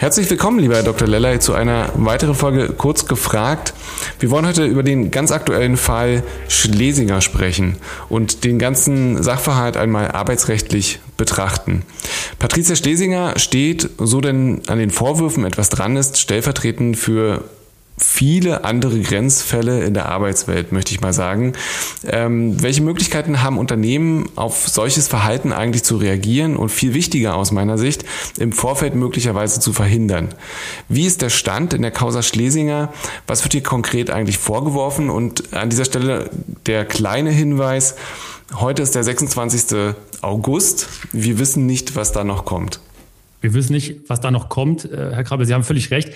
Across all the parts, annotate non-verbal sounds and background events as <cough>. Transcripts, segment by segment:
Herzlich willkommen, lieber Herr Dr. Lellay, zu einer weiteren Folge Kurz gefragt. Wir wollen heute über den ganz aktuellen Fall Schlesinger sprechen und den ganzen Sachverhalt einmal arbeitsrechtlich betrachten. Patricia Schlesinger steht, so denn an den Vorwürfen etwas dran ist, stellvertretend für viele andere Grenzfälle in der Arbeitswelt, möchte ich mal sagen. Ähm, welche Möglichkeiten haben Unternehmen, auf solches Verhalten eigentlich zu reagieren und viel wichtiger aus meiner Sicht, im Vorfeld möglicherweise zu verhindern? Wie ist der Stand in der Causa Schlesinger? Was wird hier konkret eigentlich vorgeworfen? Und an dieser Stelle der kleine Hinweis, heute ist der 26. August. Wir wissen nicht, was da noch kommt. Wir wissen nicht, was da noch kommt. Äh, Herr Krabbe, Sie haben völlig recht.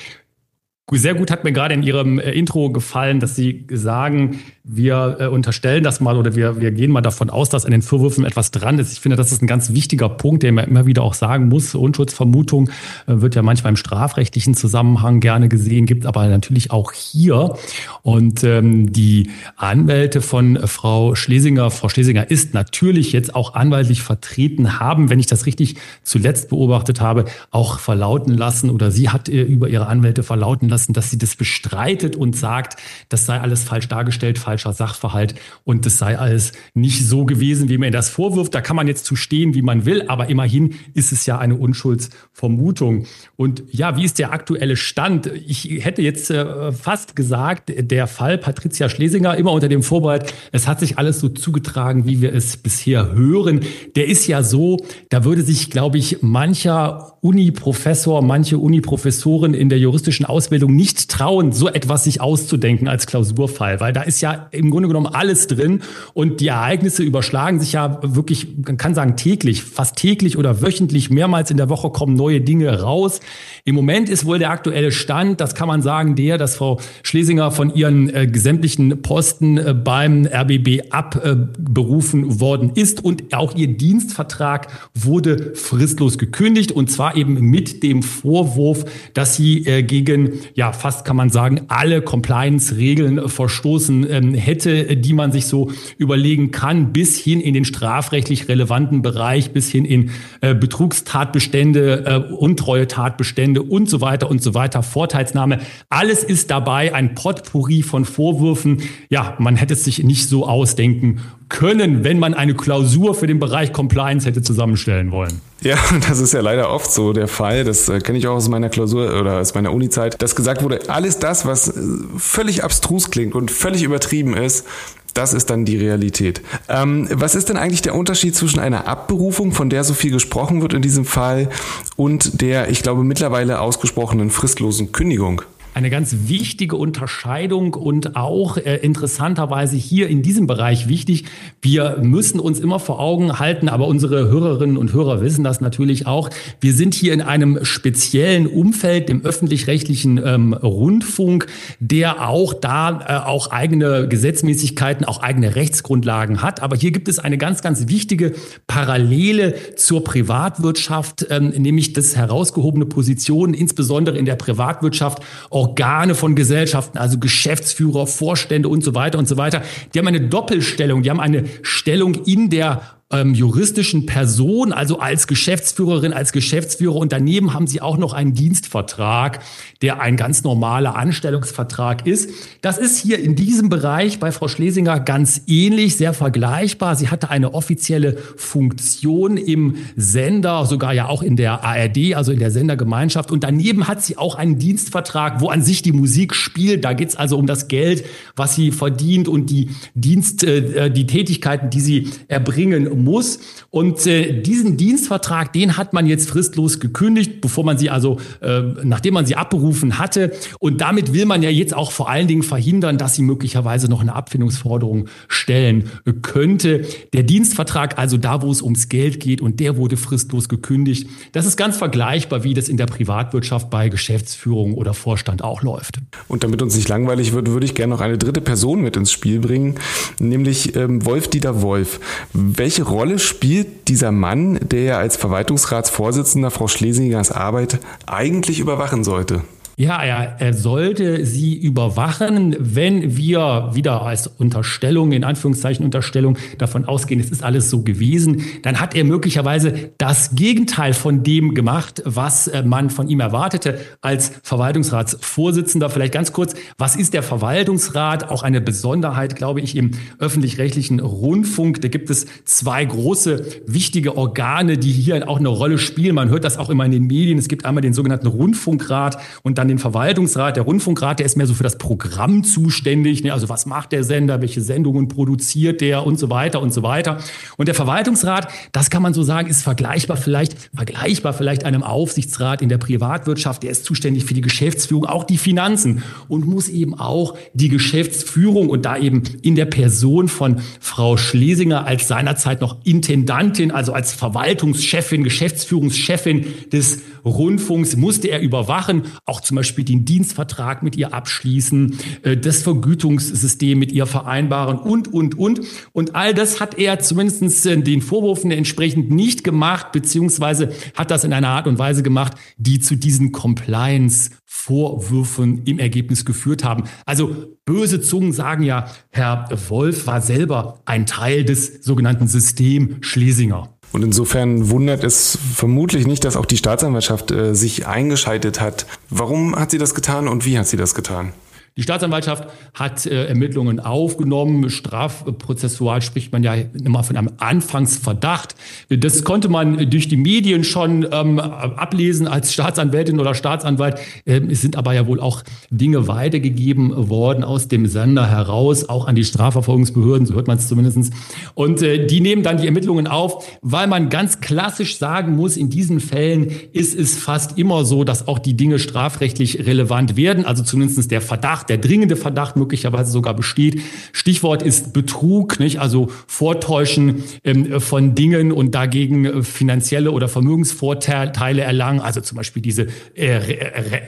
Sehr gut hat mir gerade in Ihrem äh, Intro gefallen, dass Sie sagen, wir äh, unterstellen das mal oder wir, wir gehen mal davon aus, dass an den Vorwürfen etwas dran ist. Ich finde, das ist ein ganz wichtiger Punkt, den man immer wieder auch sagen muss. Unschutzvermutung äh, wird ja manchmal im strafrechtlichen Zusammenhang gerne gesehen, gibt aber natürlich auch hier. Und ähm, die Anwälte von Frau Schlesinger, Frau Schlesinger ist natürlich jetzt auch anwaltlich vertreten, haben, wenn ich das richtig zuletzt beobachtet habe, auch verlauten lassen oder sie hat über ihre Anwälte verlauten lassen, lassen, dass sie das bestreitet und sagt, das sei alles falsch dargestellt, falscher Sachverhalt und das sei alles nicht so gewesen, wie man das vorwirft. Da kann man jetzt zu stehen, wie man will, aber immerhin ist es ja eine Unschuldsvermutung. Und ja, wie ist der aktuelle Stand? Ich hätte jetzt äh, fast gesagt, der Fall Patricia Schlesinger immer unter dem Vorbehalt, es hat sich alles so zugetragen, wie wir es bisher hören. Der ist ja so, da würde sich, glaube ich, mancher Uni-Professor, manche Uni-Professoren in der juristischen Ausbildung nicht trauen, so etwas sich auszudenken als Klausurfall, weil da ist ja im Grunde genommen alles drin und die Ereignisse überschlagen sich ja wirklich, man kann sagen täglich, fast täglich oder wöchentlich, mehrmals in der Woche kommen neue Dinge raus. Im Moment ist wohl der aktuelle Stand, das kann man sagen, der, dass Frau Schlesinger von ihren äh, sämtlichen Posten äh, beim RBB abberufen äh, worden ist und auch ihr Dienstvertrag wurde fristlos gekündigt und zwar eben mit dem Vorwurf, dass sie äh, gegen, ja, fast kann man sagen, alle Compliance-Regeln verstoßen ähm, hätte, die man sich so überlegen kann, bis hin in den strafrechtlich relevanten Bereich, bis hin in äh, Betrugstatbestände, äh, Untreue-Tatbestände und so weiter und so weiter, Vorteilsnahme. Alles ist dabei, ein Potpourri von Vorwürfen. Ja, man hätte es sich nicht so ausdenken können, wenn man eine Klausur für den Bereich Compliance hätte zusammenstellen wollen. Ja, <laughs> das ist ja leider oft so der Fall. Das äh, kenne ich auch aus meiner Klausur oder aus meiner Uni-Zeit, dass gesagt wurde, alles das, was äh, völlig abstrus klingt und völlig übertrieben ist, das ist dann die Realität. Ähm, was ist denn eigentlich der Unterschied zwischen einer Abberufung, von der so viel gesprochen wird in diesem Fall, und der, ich glaube, mittlerweile ausgesprochenen fristlosen Kündigung? Eine ganz wichtige Unterscheidung und auch äh, interessanterweise hier in diesem Bereich wichtig. Wir müssen uns immer vor Augen halten, aber unsere Hörerinnen und Hörer wissen das natürlich auch. Wir sind hier in einem speziellen Umfeld, dem öffentlich-rechtlichen ähm, Rundfunk, der auch da äh, auch eigene Gesetzmäßigkeiten, auch eigene Rechtsgrundlagen hat. Aber hier gibt es eine ganz, ganz wichtige Parallele zur Privatwirtschaft, ähm, nämlich das herausgehobene Positionen, insbesondere in der Privatwirtschaft, Organe von Gesellschaften, also Geschäftsführer, Vorstände und so weiter und so weiter. Die haben eine Doppelstellung, die haben eine Stellung in der ähm, juristischen Person, also als Geschäftsführerin, als Geschäftsführer. Und daneben haben sie auch noch einen Dienstvertrag, der ein ganz normaler Anstellungsvertrag ist. Das ist hier in diesem Bereich bei Frau Schlesinger ganz ähnlich, sehr vergleichbar. Sie hatte eine offizielle Funktion im Sender, sogar ja auch in der ARD, also in der Sendergemeinschaft. Und daneben hat sie auch einen Dienstvertrag, wo an sich die Musik spielt. Da geht es also um das Geld, was sie verdient und die Dienst, äh, die Tätigkeiten, die sie erbringen muss. Und äh, diesen Dienstvertrag, den hat man jetzt fristlos gekündigt, bevor man sie also, äh, nachdem man sie abberufen hatte. Und damit will man ja jetzt auch vor allen Dingen verhindern, dass sie möglicherweise noch eine Abfindungsforderung stellen könnte. Der Dienstvertrag, also da, wo es ums Geld geht, und der wurde fristlos gekündigt. Das ist ganz vergleichbar, wie das in der Privatwirtschaft bei Geschäftsführung oder Vorstand auch läuft. Und damit uns nicht langweilig wird, würde ich gerne noch eine dritte Person mit ins Spiel bringen, nämlich ähm, Wolf-Dieter Wolf. Welche Rolle spielt dieser Mann, der ja als Verwaltungsratsvorsitzender Frau Schlesingers Arbeit eigentlich überwachen sollte? Ja, er, er sollte sie überwachen, wenn wir wieder als Unterstellung, in Anführungszeichen Unterstellung, davon ausgehen, es ist alles so gewesen, dann hat er möglicherweise das Gegenteil von dem gemacht, was äh, man von ihm erwartete als Verwaltungsratsvorsitzender. Vielleicht ganz kurz, was ist der Verwaltungsrat? Auch eine Besonderheit, glaube ich, im öffentlich-rechtlichen Rundfunk. Da gibt es zwei große, wichtige Organe, die hier auch eine Rolle spielen. Man hört das auch immer in den Medien. Es gibt einmal den sogenannten Rundfunkrat und dann dann den Verwaltungsrat, der Rundfunkrat, der ist mehr so für das Programm zuständig. Ne? Also was macht der Sender, welche Sendungen produziert der und so weiter und so weiter. Und der Verwaltungsrat, das kann man so sagen, ist vergleichbar vielleicht, vergleichbar vielleicht einem Aufsichtsrat in der Privatwirtschaft. Der ist zuständig für die Geschäftsführung, auch die Finanzen und muss eben auch die Geschäftsführung und da eben in der Person von Frau Schlesinger als seinerzeit noch Intendantin, also als Verwaltungschefin, Geschäftsführungschefin des Rundfunks musste er überwachen, auch zum Beispiel den Dienstvertrag mit ihr abschließen, äh, das Vergütungssystem mit ihr vereinbaren und, und, und. Und all das hat er zumindest äh, den Vorwürfen entsprechend nicht gemacht, beziehungsweise hat das in einer Art und Weise gemacht, die zu diesen Compliance-Vorwürfen im Ergebnis geführt haben. Also böse Zungen sagen ja, Herr Wolf war selber ein Teil des sogenannten System Schlesinger. Und insofern wundert es vermutlich nicht, dass auch die Staatsanwaltschaft äh, sich eingeschaltet hat. Warum hat sie das getan und wie hat sie das getan? Die Staatsanwaltschaft hat äh, Ermittlungen aufgenommen. Strafprozessual spricht man ja immer von einem Anfangsverdacht. Das konnte man durch die Medien schon ähm, ablesen als Staatsanwältin oder Staatsanwalt. Ähm, es sind aber ja wohl auch Dinge weitergegeben worden aus dem Sender heraus, auch an die Strafverfolgungsbehörden, so hört man es zumindest. Und äh, die nehmen dann die Ermittlungen auf, weil man ganz klassisch sagen muss, in diesen Fällen ist es fast immer so, dass auch die Dinge strafrechtlich relevant werden, also zumindest der Verdacht Verdacht, der dringende Verdacht möglicherweise sogar besteht. Stichwort ist Betrug, nicht? also Vortäuschen ähm, von Dingen und dagegen äh, finanzielle oder Vermögensvorteile erlangen, also zum Beispiel diese äh,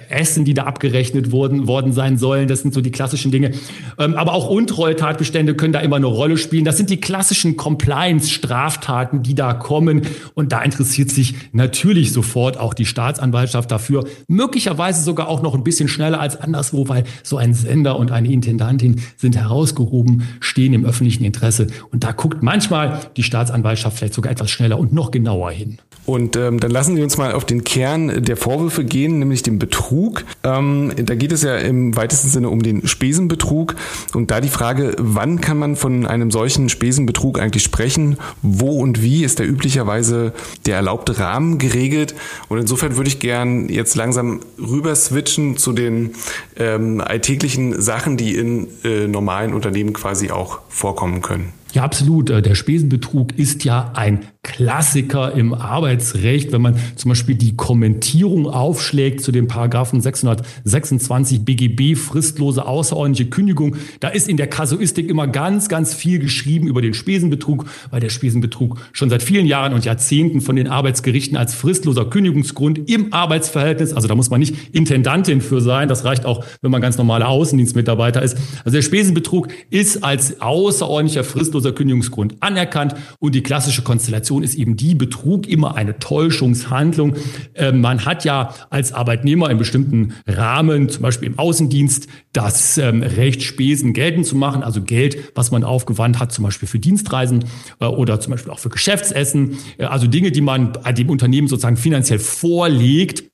Essen, die da abgerechnet wurden, worden sein sollen. Das sind so die klassischen Dinge. Ähm, aber auch Untreue-Tatbestände können da immer eine Rolle spielen. Das sind die klassischen Compliance-Straftaten, die da kommen. Und da interessiert sich natürlich sofort auch die Staatsanwaltschaft dafür. Möglicherweise sogar auch noch ein bisschen schneller als anderswo, weil so ein ein Sender und eine Intendantin sind herausgehoben, stehen im öffentlichen Interesse. Und da guckt manchmal die Staatsanwaltschaft vielleicht sogar etwas schneller und noch genauer hin. Und ähm, dann lassen Sie uns mal auf den Kern der Vorwürfe gehen, nämlich den Betrug. Ähm, da geht es ja im weitesten Sinne um den Spesenbetrug. Und da die Frage, wann kann man von einem solchen Spesenbetrug eigentlich sprechen? Wo und wie ist da üblicherweise der erlaubte Rahmen geregelt? Und insofern würde ich gern jetzt langsam rüber switchen zu den ähm, alltäglichen Sachen, die in äh, normalen Unternehmen quasi auch vorkommen können. Ja, absolut. Äh, der Spesenbetrug ist ja ein Klassiker im Arbeitsrecht, wenn man zum Beispiel die Kommentierung aufschlägt zu dem Paragraphen 626 BGB, fristlose außerordentliche Kündigung. Da ist in der Kasuistik immer ganz, ganz viel geschrieben über den Spesenbetrug, weil der Spesenbetrug schon seit vielen Jahren und Jahrzehnten von den Arbeitsgerichten als fristloser Kündigungsgrund im Arbeitsverhältnis, also da muss man nicht Intendantin für sein, das reicht auch, wenn man ganz normaler Außendienstmitarbeiter ist. Also der Spesenbetrug ist als außerordentlicher fristloser Kündigungsgrund anerkannt. Und die klassische Konstellation ist eben die Betrug immer eine Täuschungshandlung. Äh, man hat ja als Arbeitnehmer in bestimmten Rahmen, zum Beispiel im Außendienst, das ähm, Recht, Spesen geltend zu machen, also Geld, was man aufgewandt hat, zum Beispiel für Dienstreisen äh, oder zum Beispiel auch für Geschäftsessen, äh, also Dinge, die man dem Unternehmen sozusagen finanziell vorlegt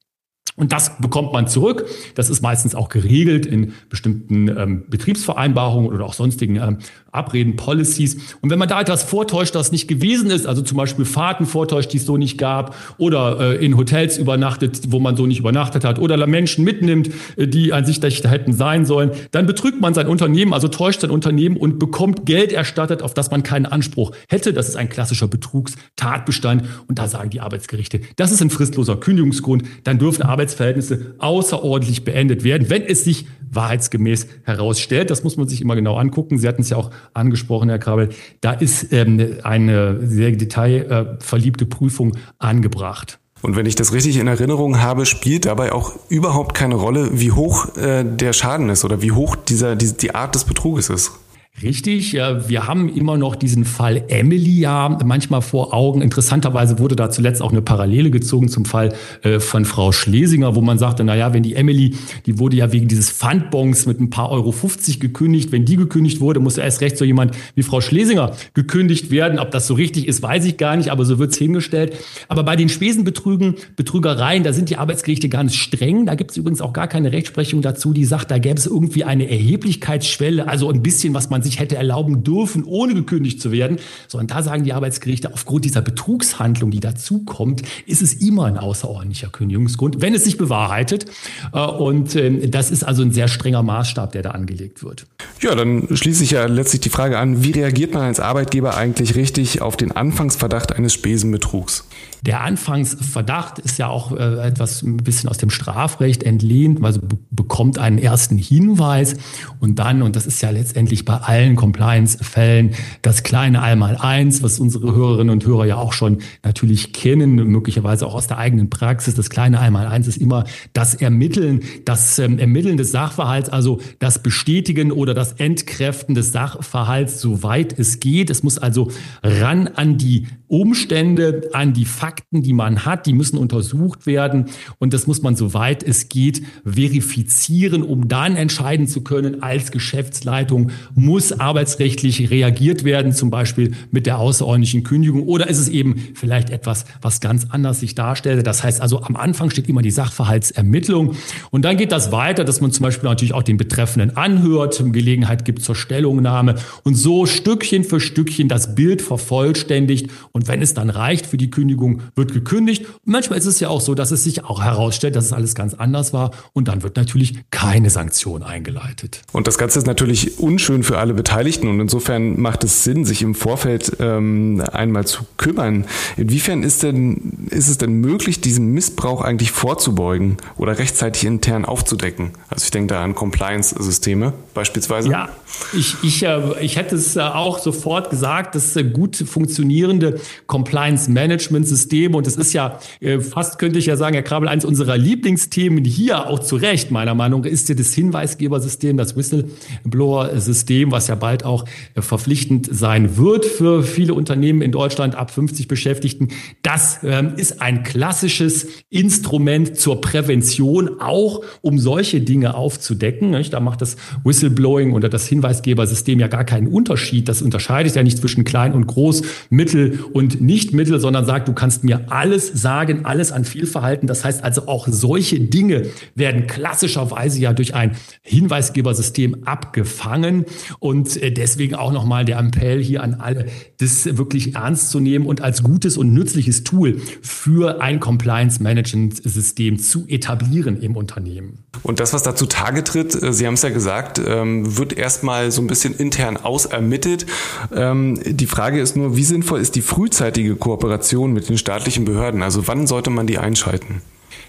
Und das bekommt man zurück. Das ist meistens auch geregelt in bestimmten ähm, Betriebsvereinbarungen oder auch sonstigen ähm, Abreden, Policies. Und wenn man da etwas vortäuscht, das nicht gewesen ist, also zum Beispiel Fahrten vortäuscht, die es so nicht gab, oder äh, in Hotels übernachtet, wo man so nicht übernachtet hat, oder Menschen mitnimmt, äh, die an sich da hätten sein sollen, dann betrügt man sein Unternehmen, also täuscht sein Unternehmen und bekommt Geld erstattet, auf das man keinen Anspruch hätte. Das ist ein klassischer Betrugstatbestand. Und da sagen die Arbeitsgerichte, das ist ein fristloser Kündigungsgrund. Dann dürfen Arbeitsverhältnisse außerordentlich beendet werden, wenn es sich wahrheitsgemäß herausstellt. Das muss man sich immer genau angucken. Sie hatten es ja auch angesprochen, Herr Krabel. Da ist ähm, eine sehr detailverliebte Prüfung angebracht. Und wenn ich das richtig in Erinnerung habe, spielt dabei auch überhaupt keine Rolle, wie hoch äh, der Schaden ist oder wie hoch dieser, die, die Art des Betruges ist. Richtig, wir haben immer noch diesen Fall Emily ja manchmal vor Augen. Interessanterweise wurde da zuletzt auch eine Parallele gezogen zum Fall äh, von Frau Schlesinger, wo man sagte, na ja, wenn die Emily, die wurde ja wegen dieses Pfandbons mit ein paar Euro 50 gekündigt, wenn die gekündigt wurde, muss erst recht so jemand wie Frau Schlesinger gekündigt werden. Ob das so richtig ist, weiß ich gar nicht, aber so wird's hingestellt. Aber bei den Spesenbetrügen, Betrügereien, da sind die Arbeitsgerichte ganz streng. Da gibt's übrigens auch gar keine Rechtsprechung dazu, die sagt, da gäbe es irgendwie eine Erheblichkeitsschwelle, also ein bisschen, was man man sich hätte erlauben dürfen, ohne gekündigt zu werden, sondern da sagen die Arbeitsgerichte, aufgrund dieser Betrugshandlung, die dazukommt, ist es immer ein außerordentlicher Kündigungsgrund, wenn es sich bewahrheitet. Äh, und ähm, das ist also ein sehr strenger Maßstab, der da angelegt wird. Ja, dann schließe ich ja letztlich die Frage an, wie reagiert man als Arbeitgeber eigentlich richtig auf den Anfangsverdacht eines Spesenbetrugs? Der Anfangsverdacht ist ja auch äh, etwas ein bisschen aus dem Strafrecht entlehnt, also bekommt einen ersten Hinweis und dann, und das ist ja letztendlich bei allen Compliance-Fällen das kleine Einmaleins, was unsere Hörerinnen und Hörer ja auch schon natürlich kennen, möglicherweise auch aus der eigenen Praxis. Das kleine Einmaleins ist immer das Ermitteln, das ähm, Ermitteln des Sachverhalts, also das Bestätigen oder das Entkräften des Sachverhalts, soweit es geht. Es muss also ran an die Umstände, an die Fakten, die man hat, die müssen untersucht werden. Und das muss man, soweit es geht, verifizieren, um dann entscheiden zu können, als Geschäftsleitung muss arbeitsrechtlich reagiert werden, zum Beispiel mit der außerordentlichen Kündigung. Oder ist es eben vielleicht etwas, was ganz anders sich darstellt. Das heißt also, am Anfang steht immer die Sachverhaltsermittlung. Und dann geht das weiter, dass man zum Beispiel natürlich auch den Betreffenden anhört, Gelegenheit gibt zur Stellungnahme. Und so Stückchen für Stückchen das Bild vervollständigt und und wenn es dann reicht für die Kündigung, wird gekündigt. Und manchmal ist es ja auch so, dass es sich auch herausstellt, dass es alles ganz anders war. Und dann wird natürlich keine Sanktion eingeleitet. Und das Ganze ist natürlich unschön für alle Beteiligten. Und insofern macht es Sinn, sich im Vorfeld ähm, einmal zu kümmern. Inwiefern ist, denn, ist es denn möglich, diesem Missbrauch eigentlich vorzubeugen oder rechtzeitig intern aufzudecken? Also ich denke da an Compliance-Systeme beispielsweise. Ja, ich, ich, äh, ich hätte es äh, auch sofort gesagt, dass äh, gut funktionierende Compliance-Management-Systeme. Und es ist ja äh, fast, könnte ich ja sagen, Herr Krabel, eines unserer Lieblingsthemen hier auch zu Recht, meiner Meinung, ist ja das Hinweisgebersystem, das Whistleblower-System, was ja bald auch äh, verpflichtend sein wird für viele Unternehmen in Deutschland ab 50 Beschäftigten. Das ähm, ist ein klassisches Instrument zur Prävention, auch um solche Dinge aufzudecken. Da macht das Whistleblowing oder das Hinweisgebersystem ja gar keinen Unterschied. Das unterscheidet ja nicht zwischen klein und groß, mittel und nicht Mittel, sondern sagt, du kannst mir alles sagen, alles an Fehlverhalten. Das heißt also auch solche Dinge werden klassischerweise ja durch ein Hinweisgebersystem abgefangen und äh, deswegen auch nochmal der Appell hier an alle, das wirklich ernst zu nehmen und als gutes und nützliches Tool für ein Compliance-Management-System zu etablieren im Unternehmen. Und das, was dazu Tage tritt, äh, Sie haben es ja gesagt, ähm, wird erstmal so ein bisschen intern ausermittelt. Ähm, die Frage ist nur, wie sinnvoll ist die frühzeitige Kooperation mit den staatlichen Behörden? Also wann sollte man die einschalten?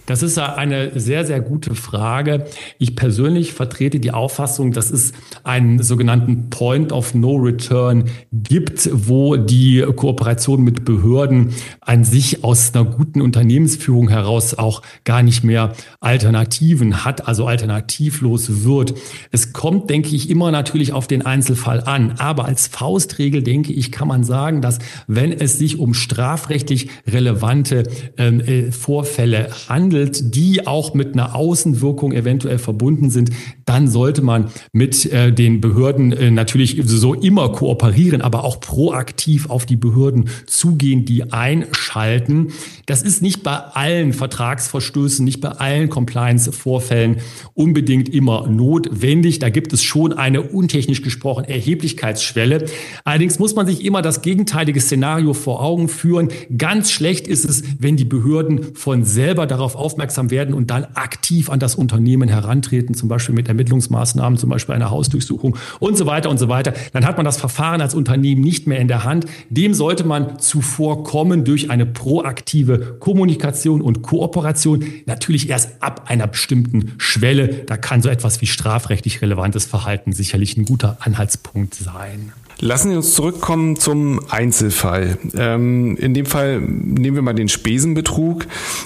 Das ist eine sehr, sehr gute Frage. Ich persönlich vertrete die Auffassung, dass es einen sogenannten Point of No Return gibt, wo die Kooperation mit Behörden an sich aus einer guten Unternehmensführung heraus auch gar nicht mehr Alternativen hat, also alternativlos wird. Es kommt, denke ich, immer natürlich auf den Einzelfall an. Aber als Faustregel, denke ich, kann man sagen, dass wenn es sich um strafrechtlich relevante ähm, äh, Vorfälle handelt, handelt, die auch mit einer Außenwirkung eventuell verbunden sind, dann sollte man mit äh, den Behörden äh, natürlich so immer kooperieren, aber auch proaktiv auf die Behörden zugehen, die einschalten. Das ist nicht bei allen Vertragsverstößen, nicht bei allen Compliance-Vorfällen unbedingt immer notwendig. Da gibt es schon eine untechnisch gesprochen Erheblichkeitsschwelle. Allerdings muss man sich immer das gegenteilige Szenario vor Augen führen. Ganz schlecht ist es, wenn die Behörden von selber darauf aufmerksam werden und dann aktiv an das Unternehmen herantreten, zum Beispiel mit Ermittlungsmaßnahmen, zum Beispiel einer Hausdurchsuchung und so weiter und so weiter. Dann hat man das Verfahren als Unternehmen nicht mehr in der Hand. Dem sollte man zuvor kommen durch eine proaktive Kommunikation und Kooperation. Natürlich erst ab einer bestimmten Schwelle. Da kann so etwas wie strafrechtlich relevantes Verhalten sicherlich ein guter Anhaltspunkt sein. Lassen Sie uns zurückkommen zum Einzelfall. Ähm, in dem Fall nehmen wir mal den Spesenbetrug.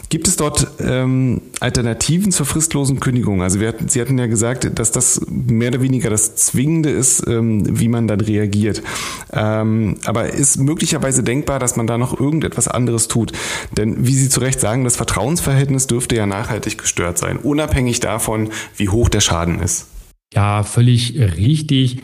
Gibt es dort ähm, Alternativen zur fristlosen Kündigung? Also hatten, Sie hatten ja gesagt, dass das mehr oder weniger das Zwingende ist, ähm, wie man dann reagiert. Ähm, aber ist möglicherweise denkbar, dass man da noch irgendetwas anderes tut? Denn wie Sie zu Recht sagen, das Vertrauensverhältnis dürfte ja nachhaltig gestört sein, unabhängig davon, wie hoch der Schaden ist. Ja, völlig richtig.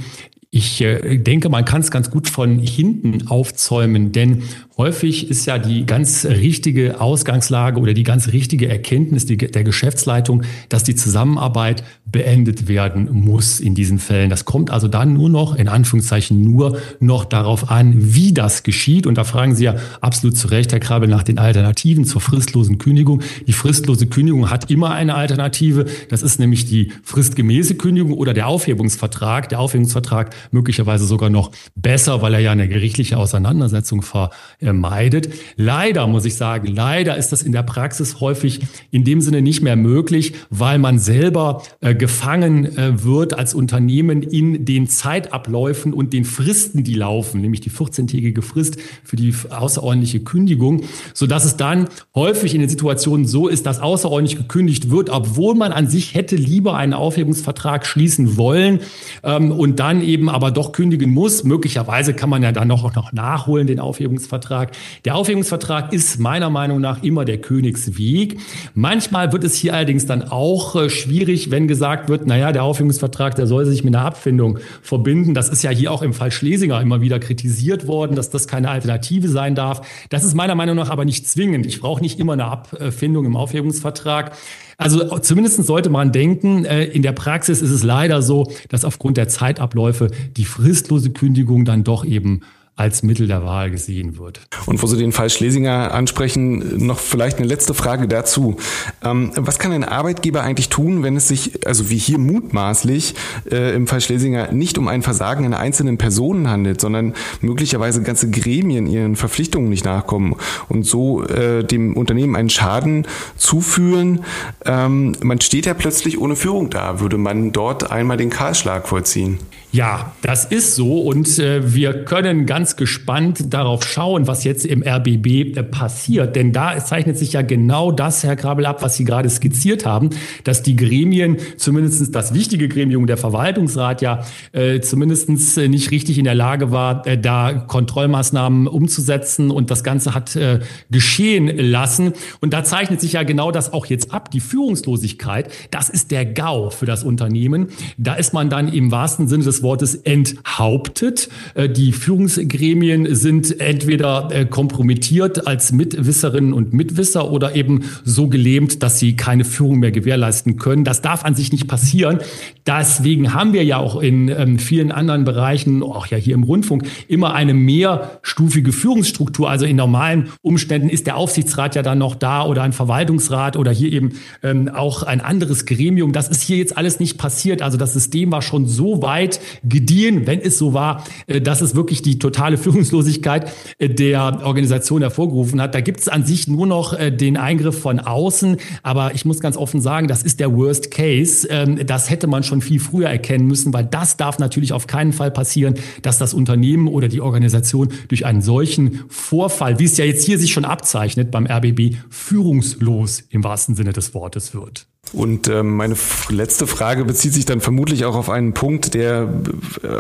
Ich äh, denke, man kann es ganz gut von hinten aufzäumen, denn häufig ist ja die ganz richtige Ausgangslage oder die ganz richtige Erkenntnis der Geschäftsleitung, dass die Zusammenarbeit beendet werden muss in diesen Fällen. Das kommt also dann nur noch, in Anführungszeichen nur noch darauf an, wie das geschieht. Und da fragen Sie ja absolut zu Recht, Herr Krabel, nach den Alternativen zur fristlosen Kündigung. Die fristlose Kündigung hat immer eine Alternative. Das ist nämlich die fristgemäße Kündigung oder der Aufhebungsvertrag. Der Aufhebungsvertrag möglicherweise sogar noch besser, weil er ja eine gerichtliche Auseinandersetzung vermeidet. Leider muss ich sagen, leider ist das in der Praxis häufig in dem Sinne nicht mehr möglich, weil man selber äh, gefangen äh, wird als Unternehmen in den Zeitabläufen und den Fristen, die laufen, nämlich die 14-tägige Frist für die außerordentliche Kündigung, so dass es dann häufig in den Situationen so ist, dass außerordentlich gekündigt wird, obwohl man an sich hätte lieber einen Aufhebungsvertrag schließen wollen ähm, und dann eben aber doch kündigen muss. Möglicherweise kann man ja dann noch, noch nachholen, den Aufhebungsvertrag. Der Aufhebungsvertrag ist meiner Meinung nach immer der Königsweg. Manchmal wird es hier allerdings dann auch äh, schwierig, wenn gesagt wird, naja, der Aufhebungsvertrag, der soll sich mit einer Abfindung verbinden. Das ist ja hier auch im Fall Schlesinger immer wieder kritisiert worden, dass das keine Alternative sein darf. Das ist meiner Meinung nach aber nicht zwingend. Ich brauche nicht immer eine Abfindung im Aufhebungsvertrag. Also zumindest sollte man denken, äh, in der Praxis ist es leider so, dass aufgrund der Zeitabläufe die fristlose Kündigung dann doch eben als Mittel der Wahl gesehen wird. Und wo Sie den Fall Schlesinger ansprechen, noch vielleicht eine letzte Frage dazu. Ähm, was kann ein Arbeitgeber eigentlich tun, wenn es sich, also wie hier mutmaßlich äh, im Fall Schlesinger, nicht um ein Versagen einer einzelnen Person handelt, sondern möglicherweise ganze Gremien ihren Verpflichtungen nicht nachkommen und so äh, dem Unternehmen einen Schaden zuführen? Ähm, man steht ja plötzlich ohne Führung da. Würde man dort einmal den Kahlschlag vollziehen? Ja, das ist so und äh, wir können ganz gespannt darauf schauen, was jetzt im RBB äh, passiert. Denn da zeichnet sich ja genau das, Herr Krabel, ab, was Sie gerade skizziert haben, dass die Gremien, zumindestens das wichtige Gremium, der Verwaltungsrat ja äh, zumindest äh, nicht richtig in der Lage war, äh, da Kontrollmaßnahmen umzusetzen und das Ganze hat äh, geschehen lassen. Und da zeichnet sich ja genau das auch jetzt ab. Die Führungslosigkeit, das ist der GAU für das Unternehmen. Da ist man dann im wahrsten Sinne des Wortes enthauptet. Äh, die Führungsgremien sind entweder äh, kompromittiert als Mitwisserinnen und Mitwisser oder eben so gelähmt, dass sie keine Führung mehr gewährleisten können. Das darf an sich nicht passieren. Deswegen haben wir ja auch in ähm, vielen anderen Bereichen, auch ja hier im Rundfunk, immer eine mehrstufige Führungsstruktur. Also in normalen Umständen ist der Aufsichtsrat ja dann noch da oder ein Verwaltungsrat oder hier eben ähm, auch ein anderes Gremium. Das ist hier jetzt alles nicht passiert. Also das System war schon so weit gediehen, wenn es so war, äh, dass es wirklich die totale Führungslosigkeit äh, der Organisation hervorgerufen hat. Da gibt es an sich nur noch äh, den Eingriff von außen. Aber ich muss ganz offen sagen, das ist der Worst Case. Ähm, das hätte man schon viel früher erkennen müssen, weil das darf natürlich auf keinen Fall passieren, dass das Unternehmen oder die Organisation durch einen solchen Vorfall, wie es ja jetzt hier sich schon abzeichnet beim RBB, führungslos im wahrsten Sinne des Wortes wird. Und ähm, meine letzte Frage bezieht sich dann vermutlich auch auf einen Punkt, der äh,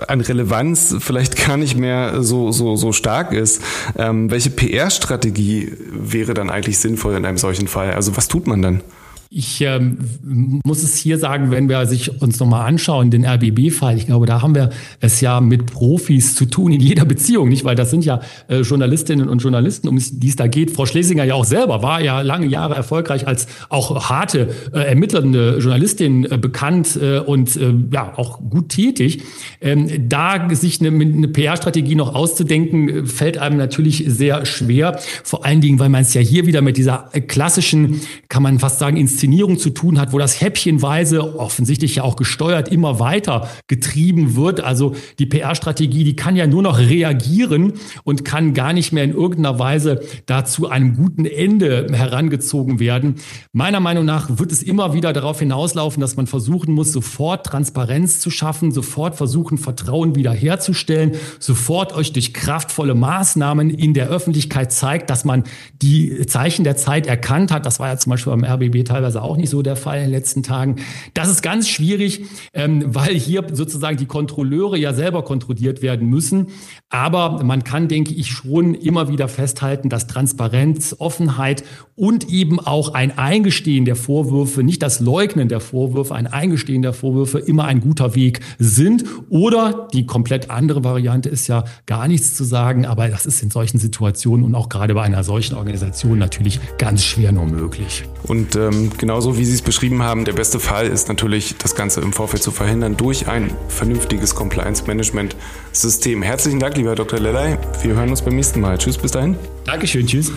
an Relevanz vielleicht gar nicht mehr so so, so, so stark ist. Ähm, welche PR-Strategie wäre dann eigentlich sinnvoll in einem solchen Fall? Also was tut man dann? Ich ähm, muss es hier sagen, wenn wir sich uns nochmal anschauen, den RBB-Fall, ich glaube, da haben wir es ja mit Profis zu tun in jeder Beziehung, nicht? Weil das sind ja äh, Journalistinnen und Journalisten, um die es da geht. Frau Schlesinger ja auch selber war ja lange Jahre erfolgreich als auch harte, äh, ermittelnde Journalistin äh, bekannt äh, und äh, ja auch gut tätig. Ähm, da sich eine, eine PR-Strategie noch auszudenken, äh, fällt einem natürlich sehr schwer. Vor allen Dingen, weil man es ja hier wieder mit dieser äh, klassischen, kann man fast sagen, Inszenierung Inszenierung zu tun hat, wo das häppchenweise, offensichtlich ja auch gesteuert, immer weiter getrieben wird. Also die PR-Strategie, die kann ja nur noch reagieren und kann gar nicht mehr in irgendeiner Weise dazu einem guten Ende herangezogen werden. Meiner Meinung nach wird es immer wieder darauf hinauslaufen, dass man versuchen muss, sofort Transparenz zu schaffen, sofort versuchen, Vertrauen wiederherzustellen, sofort euch durch kraftvolle Maßnahmen in der Öffentlichkeit zeigt, dass man die Zeichen der Zeit erkannt hat. Das war ja zum Beispiel beim RBB teilweise teilweise auch nicht so der Fall in den letzten Tagen. Das ist ganz schwierig, ähm, weil hier sozusagen die Kontrolleure ja selber kontrolliert werden müssen. Aber man kann, denke ich, schon immer wieder festhalten, dass Transparenz, Offenheit und eben auch ein Eingestehen der Vorwürfe, nicht das Leugnen der Vorwürfe, ein Eingestehen der Vorwürfe immer ein guter Weg sind. Oder die komplett andere Variante ist ja gar nichts zu sagen, aber das ist in solchen Situationen und auch gerade bei einer solchen Organisation natürlich ganz schwer nur möglich. Und ähm, genauso wie Sie es beschrieben haben, der beste Fall ist natürlich, das Ganze im Vorfeld zu verhindern durch ein vernünftiges Compliance-Management-System. Herzlichen Dank, lieber Dr. Lellay. Wir hören uns beim nächsten Mal. Tschüss, bis dahin. Dankeschön, tschüss.